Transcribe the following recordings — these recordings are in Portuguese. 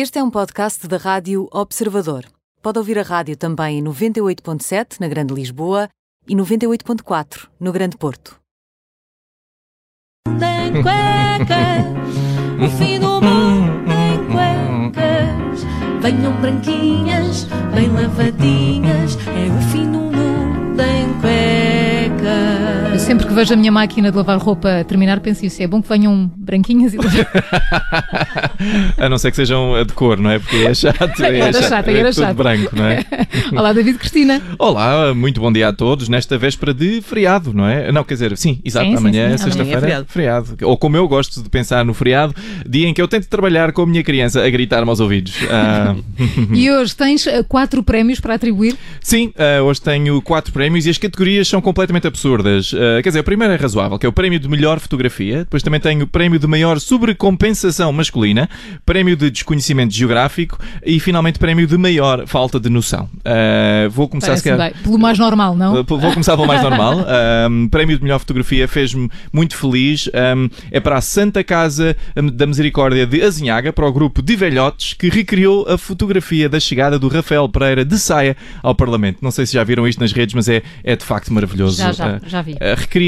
Este é um podcast da Rádio Observador. Pode ouvir a rádio também em 98.7 na Grande Lisboa e 98.4 no Grande Porto. Tem cuecas, o fim do mundo tem cuecas. Venham branquinhas, bem lavadinhas, é o fim do mundo em cuecas. Eu sempre vejo a minha máquina de lavar roupa terminar, penso isso. É bom que venham branquinhas e A não ser que sejam de cor, não é? Porque é chato. É Era chato, é era tudo chato. branco, não é? Olá, David Cristina. Olá, muito bom dia a todos nesta véspera de feriado, não é? Não, quer dizer, sim, exato, Sim, sim, amanhã sim, é amanhã é sexta-feira, feriado. Ou como eu gosto de pensar no feriado, dia em que eu tento trabalhar com a minha criança a gritar-me aos ouvidos. Ah, E hoje tens eh, quatro prémios para atribuir. Sim, ah, hoje tenho quatro prémios e as categorias são completamente absurdas. Ah, quer dizer, o primeiro é razoável, que é o prémio de melhor fotografia. Depois também tenho o prémio de maior sobrecompensação masculina, prémio de desconhecimento geográfico e finalmente prémio de maior falta de noção. Ah, vou começar se calhar-. Pelo mais normal, não? Uh, Vou começar pelo mais normal. Um, prémio de melhor fotografia fez-me muito feliz. Um, é para a Santa Casa da Misericórdia de Azinhaga, para o grupo de velhotes que recriou a fotografia da chegada do Rafael Pereira de saia ao Parlamento. Não sei se já viram isto nas redes, mas é, é de facto maravilhoso. Já, já, Uh, já vi. uh,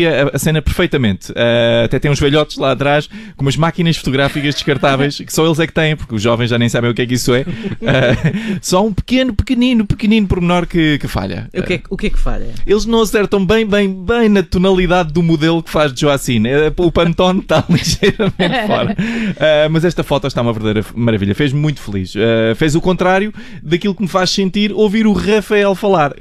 a, a cena perfeitamente. Uh, até tem uns velhotes lá atrás com umas máquinas fotográficas descartáveis que só eles é que têm, porque os jovens já nem sabem o que é que isso é. Uh, só um pequeno, pequenino, pequenino pormenor que, que falha. O que, é, o que é que falha? Eles não acertam bem, bem, bem na tonalidade do modelo que faz de Joacine. É, O Pantone está ligeiramente fora. Ah, mas esta foto está uma verdadeira maravilha. Fez-me muito feliz. Fez o contrário daquilo que me faz sentir ouvir o Rafael falar.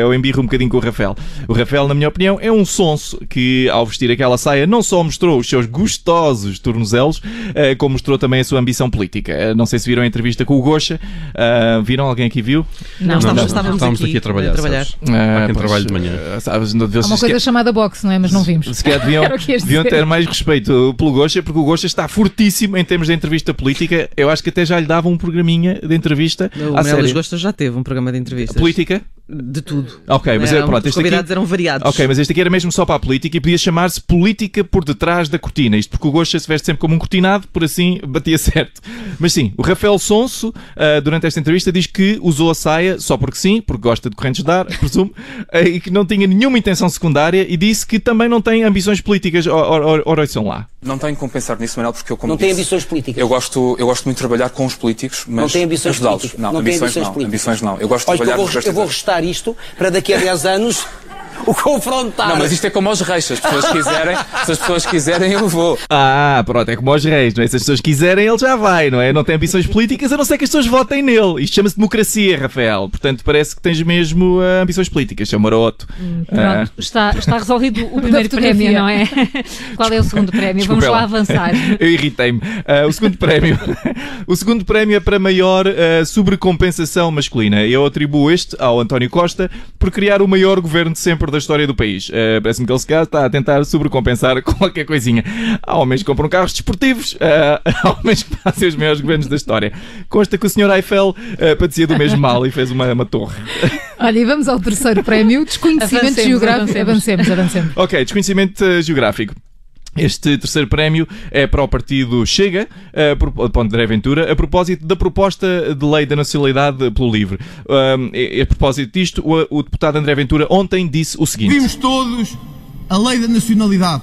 Eu embirro um bocadinho com o Rafael. O Rafael, na minha opinião, é um sonso que, ao vestir aquela saia, não só mostrou os seus gostosos tornozelos, ah, como mostrou também a sua ambição política. Ah, não sei se viram a entrevista com o Gocha. Ah, viram? Alguém aqui viu? Não, estávamos, não. estávamos, Estávamos aqui a trabalhar, sabes? Ah, quem pois, trabalha de manhã. ah, sabes, não- Há uma coisa chamada boxe, não é? Mas não vimos. se calhar deviam, deviam ter mais respeito pelo Gocha, porque o Gocha está fortíssimo em termos de entrevista política. Eu acho que até já lhe dava um programinha de entrevista O Melis. Gosta já teve um programa de entrevistas. Política? De tudo. Ok, mas é, pronto, os este aqui... convidados eram variados. Ok, mas este aqui era mesmo só para a política e podia chamar-se Política por detrás da cortina. Isto porque o Gocha se veste sempre como um cortinado, por assim batia certo. Mas sim, o Rafael Sonso, ah, durante esta entrevista, diz que usou a saia só porque sim, porque gosta de correntes de ar, presumo, ah, e que não tinha nenhuma intenção secundária e disse que também não tem ambições políticas. Ora, ora, ora ouçam lá. Não tenho como pensar nisso, Manuel, porque eu como Não tem disse, ambições políticas. Eu gosto, eu gosto muito de trabalhar com os políticos, mas não tem ambições políticas. Não, tem ambições, não. políticas. Ambições não. Eu gosto de Olha, trabalhar eu com vou, os eu vou restar isto para daqui a 10 anos o confrontar. Não, mas isto é como aos reis. Se as pessoas quiserem, se as pessoas quiserem, eu vou. Ah, pronto, é como aos reis, não é? Se as pessoas quiserem, ele já vai, não é? Não tem ambições políticas, a não ser que as pessoas votem nele. Isto chama-se democracia, Rafael. Portanto, parece que tens mesmo ah, ambições políticas, seu maroto. Ah, Pronto, está, está resolvido o primeiro prémio, não é? Qual é o segundo prémio? Desculpa Vamos lá lá. avançar. Eu irritei-me. Ah, o segundo prémio. o segundo prémio é para maior ah, sobrecompensação masculina. Eu atribuo este ao António Costa por criar o maior governo de sempre da história do país. Ah, Parece-me que ele se calhar está a tentar sobrecompensar qualquer coisinha. Há homens que compram carros desportivos, ah, há homens que fazem os maiores governos da história. Consta que o Sr. Eiffel ah, padecia do mesmo mal e fez uma, uma torre. Olha, e vamos ao terceiro prémio, desconhecimento Avancemos, geográfico. avancemos. Avancemos, avancemos. Ok, desconhecimento geográfico. Este terceiro prémio é para o partido Chega, para André Ventura, a propósito da proposta de lei da nacionalidade pelo LIVRE. A propósito disto, o deputado André Ventura ontem disse o seguinte. Vimos todos a lei da nacionalidade.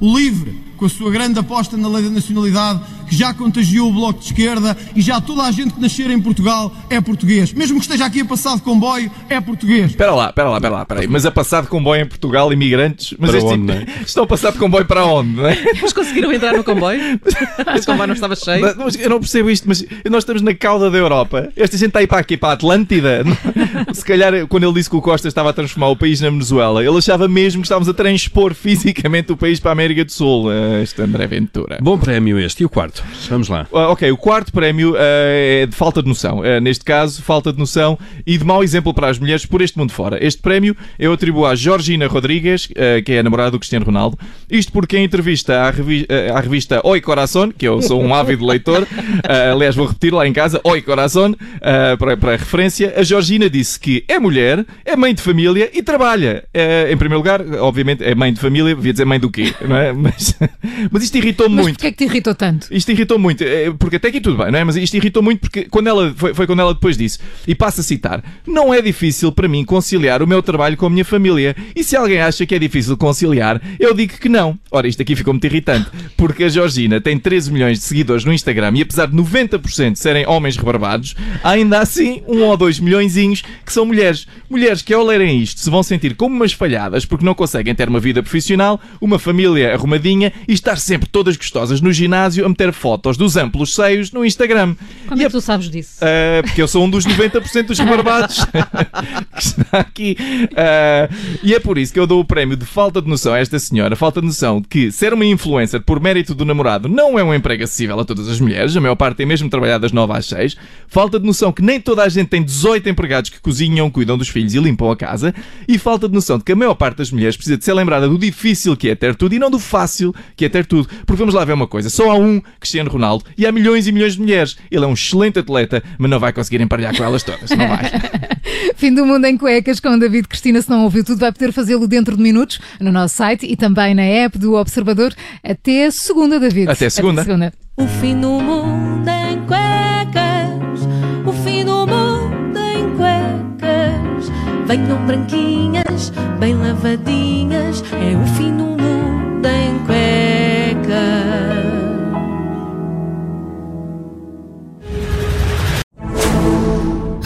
O LIVRE, com a sua grande aposta na lei da nacionalidade, que já contagiou o Bloco de Esquerda e já toda a gente que nascer em Portugal é português. Mesmo que esteja aqui a passar de comboio, é português. Espera lá, espera lá, espera lá, espera aí. Mas a passar de comboio em Portugal, imigrantes. Mas Para este- onde, é? Estão a passar de comboio para onde, não é? Mas conseguiram entrar no comboio? Esse comboio não estava cheio? Mas- mas eu não percebo isto, mas nós estamos na cauda da Europa. Esta gente está aí para aqui, para a Atlântida. Se calhar, quando ele disse que o Costa estava a transformar o país na Venezuela, ele achava mesmo que estávamos a transpor fisicamente o país para a América do Sul. Eh, Este André Ventura. Bom prémio este. E o quarto? Vamos lá. Ah, ok, o quarto prémio eh, é de falta de noção. Eh, neste caso, falta de noção e de mau exemplo para as mulheres por este mundo fora. Este prémio eu atribuo à Georgina Rodrigues, eh, que é a namorada do Cristiano Ronaldo. Isto porque em entrevista à, revi- eh, à revista Oi Coração, que eu sou um ávido leitor, eh, aliás, vou repetir lá em casa, Oi Coração, eh, para, para a referência, a Georgina disse que é mulher, é mãe de família e trabalha. Eh, em primeiro lugar, obviamente, é mãe de família, devia dizer mãe do quê, não é? Mas Mas isto irritou Mas muito. porquê é que te irritou tanto? Isto irritou muito, eh, porque até aqui tudo bem, não é? Mas isto irritou muito porque quando ela, foi, foi quando ela depois disse, e passo a citar: Não é difícil para mim conciliar o meu trabalho com a minha família. E se alguém acha que é difícil conciliar, eu digo que não. Ora, isto aqui ficou muito irritante, porque a Georgina tem 13 milhões de seguidores no Instagram e apesar de 90% serem homens rebarbados, ainda assim um ou dois milhõezinhos que são mulheres. Mulheres que ao lerem isto se vão sentir como umas falhadas porque não conseguem ter uma vida profissional, uma família arrumadinha e estar sempre todas gostosas no ginásio a meter fotos dos amplos seios no Instagram. Como E é que tu sabes disso? Uh, porque eu sou um dos 90% dos rebarbados que está aqui. Uh, e é por isso que eu dou o prémio de falta de noção a esta senhora. Falta de noção de que ser uma influencer por mérito do namorado não é um emprego acessível a todas as mulheres. A maior parte tem mesmo trabalhado das 9 às 6. Falta de noção que nem toda a gente tem 18 empregados que cozinham, cuidam dos filhos e limpam a casa. E falta de noção de que a maior parte das mulheres precisa de ser lembrada do difícil que é ter tudo e não do fácil que é ter tudo. Porque vamos lá ver uma coisa: só há um Cristiano Ronaldo e há milhões e milhões de mulheres. Ele é um excelente atleta, mas não vai conseguir emparelhar com elas todas. Não vai. Fim do Mundo em Cuecas com David Cristina. Se não ouviu tudo, vai poder fazê-lo dentro de minutos no nosso site e também na app do Observador. Até segunda, David. Até segunda. Até segunda. O fim do mundo em cuecas. O fim do mundo em cuecas. Venham branquinhas, bem lavadinhas. É o fim do mundo